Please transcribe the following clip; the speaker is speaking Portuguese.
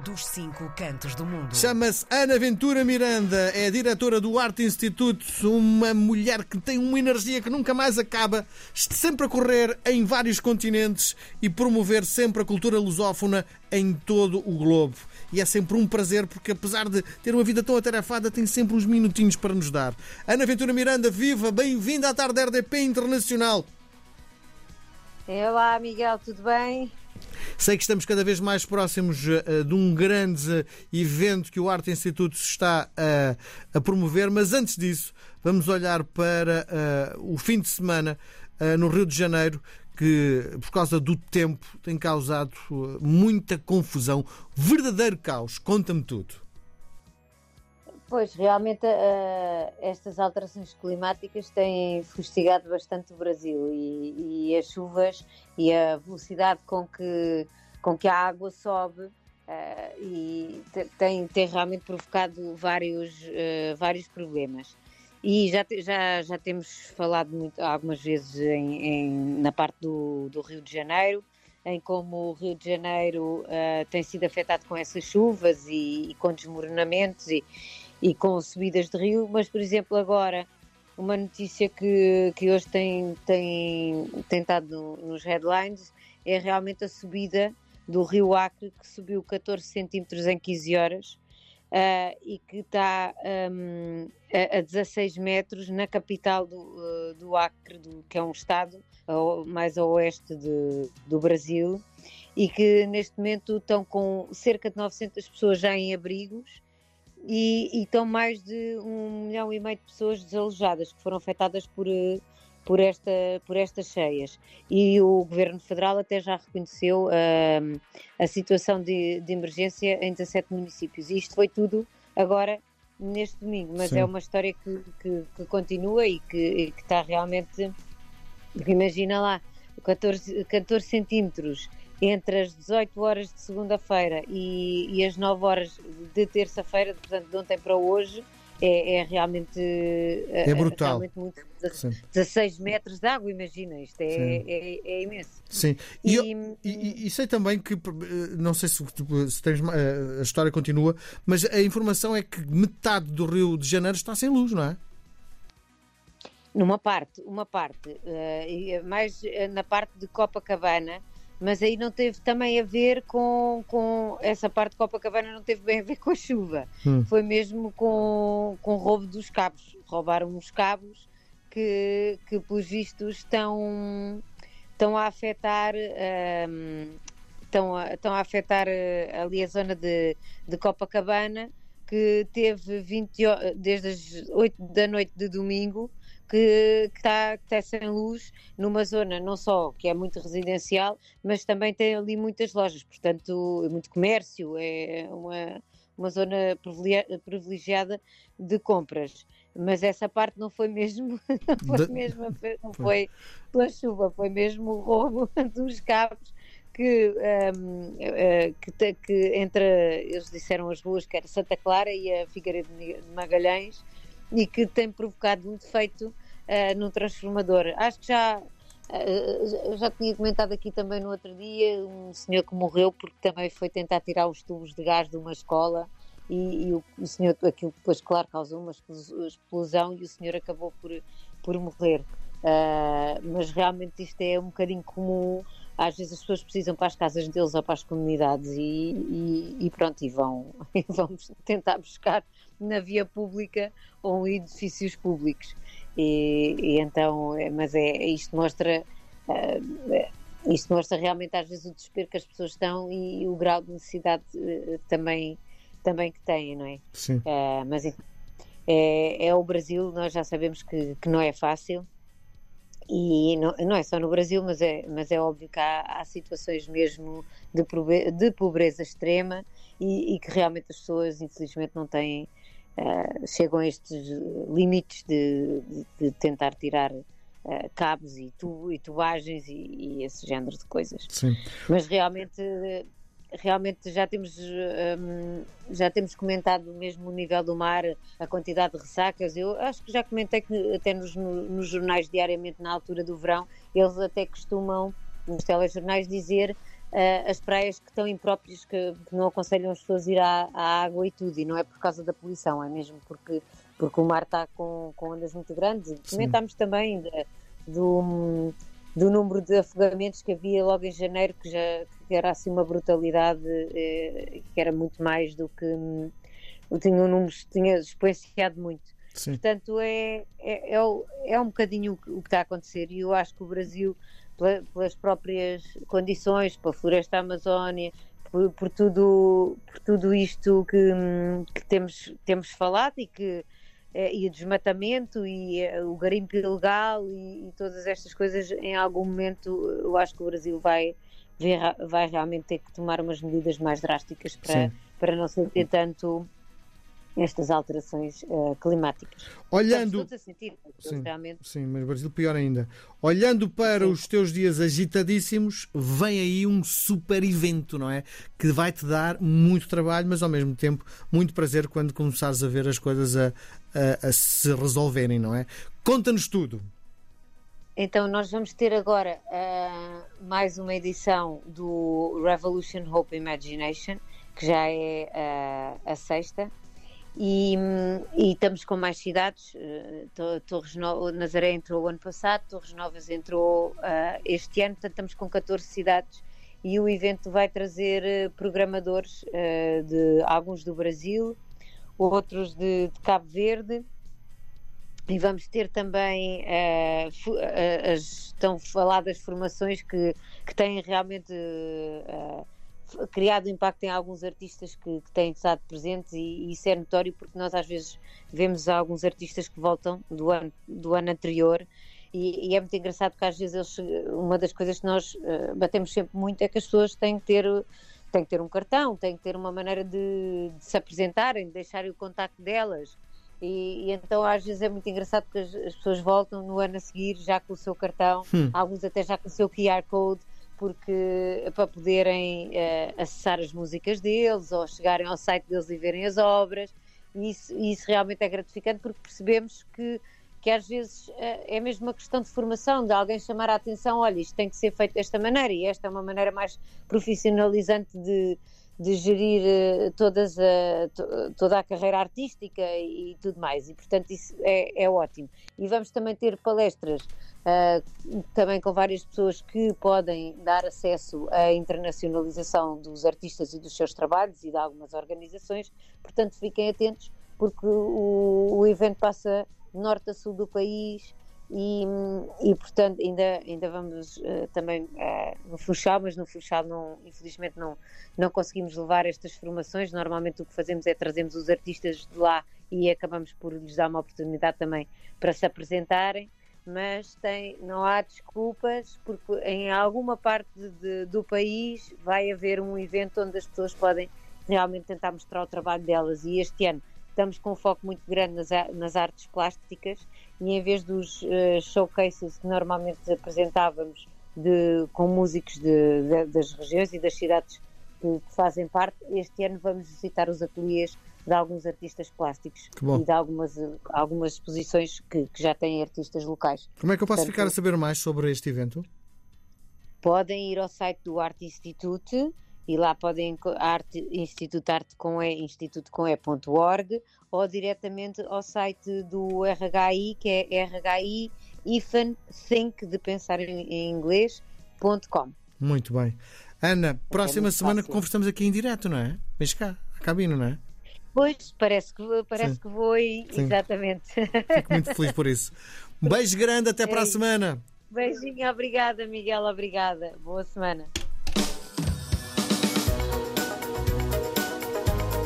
dos cinco cantos do mundo. Chama-se Ana Ventura Miranda, é diretora do Arte Institute, uma mulher que tem uma energia que nunca mais acaba, sempre a correr em vários continentes e promover sempre a cultura lusófona em todo o globo. E é sempre um prazer, porque apesar de ter uma vida tão atarefada, tem sempre uns minutinhos para nos dar. Ana Ventura Miranda, viva, bem-vinda à tarde RDP Internacional. Olá, Miguel, tudo bem? Sei que estamos cada vez mais próximos uh, de um grande uh, evento que o Arte Instituto está a promover, mas antes disso, vamos olhar para o fim de semana no Rio de Janeiro, que por causa do tempo tem causado muita confusão, verdadeiro caos. Conta-me tudo. Pois, realmente uh, estas alterações climáticas têm fustigado bastante o Brasil e, e, as chuvas e a velocidade com que, com que a água sobe uh, e tem, tem realmente provocado vários, uh, vários problemas. E já, já, já temos falado muito, algumas vezes em, em, na parte do, do Rio de Janeiro, em como o Rio de Janeiro tem sido afetado com essas chuvas e, e com desmoronamentos e, e com subidas de rio, mas por exemplo agora uma notícia que, que hoje tem, tem, tem estado no, nos headlines é realmente a subida do rio Acre, que subiu 14 centímetros em 15 horas uh, e que está um, a, a 16 metros na capital do, uh, do Acre, do, que é um estado mais a oeste de, do Brasil, e que neste momento estão com cerca de 900 pessoas já em abrigos e, e estão mais de um milhão e meio de pessoas desalojadas que foram afetadas por, eh, por, esta, por estas cheias. E o Governo Federal até já reconheceu uh, a situação de, de, emergência em 17 municípios. E isto foi tudo agora neste domingo, mas Sim. é uma história que, que, que continua e que, e que, está realmente. Imagina lá, 14, 14 centímetros entre as 18 horas de segunda-feira e, e, as 9 horas de terça-feira, portanto, de ontem para hoje, é, é realmente. É, é brutal. Realmente muito, 16 metros de água, imagina, isto é, é, é, imenso. Sim, e, e, e, e, sei também que, não sei se, se tens, a história continua, mas a informação é que metade do Rio de Janeiro está sem luz, não é? Numa parte, uma parte, uh, mais na parte de Copacabana, mas aí não teve também a ver com, com essa parte de Copacabana não teve bem a ver com a chuva, hum. foi mesmo com, com o roubo dos cabos. Roubaram os cabos que, que pelos vistos estão, estão a afetar. Um, estão a, estão a afetar eh, ali a zona de, de Copacabana, que teve 20, desde as 8 da noite de domingo que, está, que está sem luz numa zona não só que é muito residencial, mas também tem ali muitas lojas, portanto, muito comércio, é uma, uma zona privilegiada de compras. Mas essa parte não foi mesmo, não foi, mesmo, não foi pela chuva, foi mesmo o roubo dos cabos que, um, uh, que, que, entre, eles disseram as ruas que era Santa Clara e a Figueiredo de Magalhães, e que tem provocado um defeito uh, no transformador. Acho que já, uh, já tinha comentado aqui também no outro dia um senhor que morreu porque também foi tentar tirar os tubos de gás de uma escola e, e o, o, senhor, aquilo depois, claro, causou uma explosão e o senhor acabou por, por morrer. Uh, mas realmente isto é um bocadinho comum. Às vezes as pessoas precisam para as casas deles ou para as comunidades e, e, e pronto, e vão, e vão tentar buscar na via pública ou em edifícios públicos. E, e então, é, mas é, isto mostra. Uh, isto mostra realmente às vezes o desespero que as pessoas estão e, o grau de necessidade uh, também, também que têm, não é? Sim. Uh, mas é, é o Brasil, nós já sabemos que, que não é fácil e não, não, é só no Brasil, mas é, mas é óbvio que há, há situações mesmo de, de pobreza extrema e, e, que realmente as pessoas, infelizmente, não têm, uh, chegam a estes limites de, de, de tentar tirar uh, cabos e, tubo, e tubagens e, e, esse género de coisas. Sim. Mas realmente realmente já temos, um, já temos comentado mesmo o nível do mar, a quantidade de ressacas. Eu acho que já comentei que até nos, nos jornais diariamente na altura do verão, eles até costumam, nos telejornais, dizer as praias que estão impróprias, que, que, não aconselham as pessoas a ir à, à, água e tudo, e não é por causa da poluição, é mesmo porque, porque o mar está com, com ondas muito grandes. Comentámos também de, do, do número de afogamentos que havia logo em janeiro, que já que era assim uma brutalidade, eh, que era muito mais do que. Hum, tinha um número, tinha exponenciado muito. Sim. Portanto, é, é, é, é, um bocadinho o que está a acontecer e eu acho que o Brasil, pelas próprias condições, pela floresta Amazónia, por, por, tudo, por tudo isto que, que temos, temos falado e que eh, e o desmatamento e eh, o garimpo ilegal e, e, todas estas coisas, em algum momento eu acho que o Brasil vai, vai realmente ter que tomar umas medidas mais drásticas para, para não ser tanto estas alterações uh, climáticas. Olhando, sentir, sim, realmente... sim, mas Brasil pior ainda. Olhando para sim. os teus dias agitadíssimos, vem aí um super evento, não é? Que vai te dar muito trabalho, mas ao mesmo tempo muito prazer quando começares a ver as coisas a, a, a se resolverem, não é? Conta-nos tudo. Então, nós vamos ter agora uh, mais uma edição do Revolution Hope Imagination, que já é uh, a sexta, e, e, estamos com mais cidades. Uh, Torres no... Nazaré entrou ano passado, Torres Novas entrou uh, este ano, portanto estamos com 14 cidades e o evento vai trazer uh, programadores de alguns do Brasil, outros de, de, Cabo Verde. E vamos ter também as tão faladas formações que, que têm realmente criado impacto em alguns artistas que, que têm estado presentes e, e, isso é notório porque nós às vezes vemos alguns artistas que voltam do ano, do ano anterior e, e é muito engraçado porque às vezes eles, uma das coisas que nós uh, batemos sempre muito é que as pessoas têm que ter têm que ter um cartão, têm que ter uma maneira de, de se apresentarem, de deixarem o contacto delas. E, e, então às vezes é muito engraçado porque as, as, pessoas voltam no ano a seguir já com o seu cartão, hum. alguns até já com o seu QR Code porque para poderem uh, acessar as músicas deles ou chegarem ao site deles e verem as obras. E isso, isso realmente é gratificante porque percebemos que, que às vezes uh, é mesmo uma questão de formação, de alguém chamar a atenção: olha, isto tem que ser feito desta maneira, e esta é uma maneira mais profissionalizante de, de gerir uh, todas a, to, toda a carreira artística e, tudo mais, e portanto isso é, é ótimo. E vamos também ter palestras uh, também com várias pessoas que podem dar acesso à internacionalização dos artistas e dos seus trabalhos e de algumas organizações, portanto fiquem atentos porque o, o evento passa norte a sul do país e, e portanto ainda, ainda vamos uh, também uh, no Funchal, mas no Funchal não, infelizmente não, não conseguimos levar estas formações, normalmente o que fazemos é trazemos os artistas de lá e acabamos por lhes dar uma oportunidade também para se apresentarem, mas tem, não há desculpas porque em alguma parte de, do país vai haver um evento onde as pessoas podem realmente tentar mostrar o trabalho delas. E este ano estamos com um foco muito grande nas, nas artes plásticas e em vez dos uh, showcases que normalmente apresentávamos de, com músicos de, de, das regiões e das cidades que, que, fazem parte, este ano vamos visitar os ateliês de alguns artistas plásticos e de algumas, algumas exposições que, que, já têm artistas locais. Como é que eu posso Portanto, ficar a saber mais sobre este evento? Podem ir ao site do Arte Institute e lá podem arte, Instituto Arte com e, instituto com e.org ou diretamente ao site do RHI, que é RHI ifan think de pensar em, em inglês.com. Muito bem. Ana, é próxima é semana fácil. conversamos aqui em direto, não é? Vens cá, a cabine, não é? Pois, parece que, parece que vou e... Exatamente. Fico muito feliz por isso. Um beijo grande, até é para a semana. Beijinho, obrigada, Miguel, obrigada. Boa semana.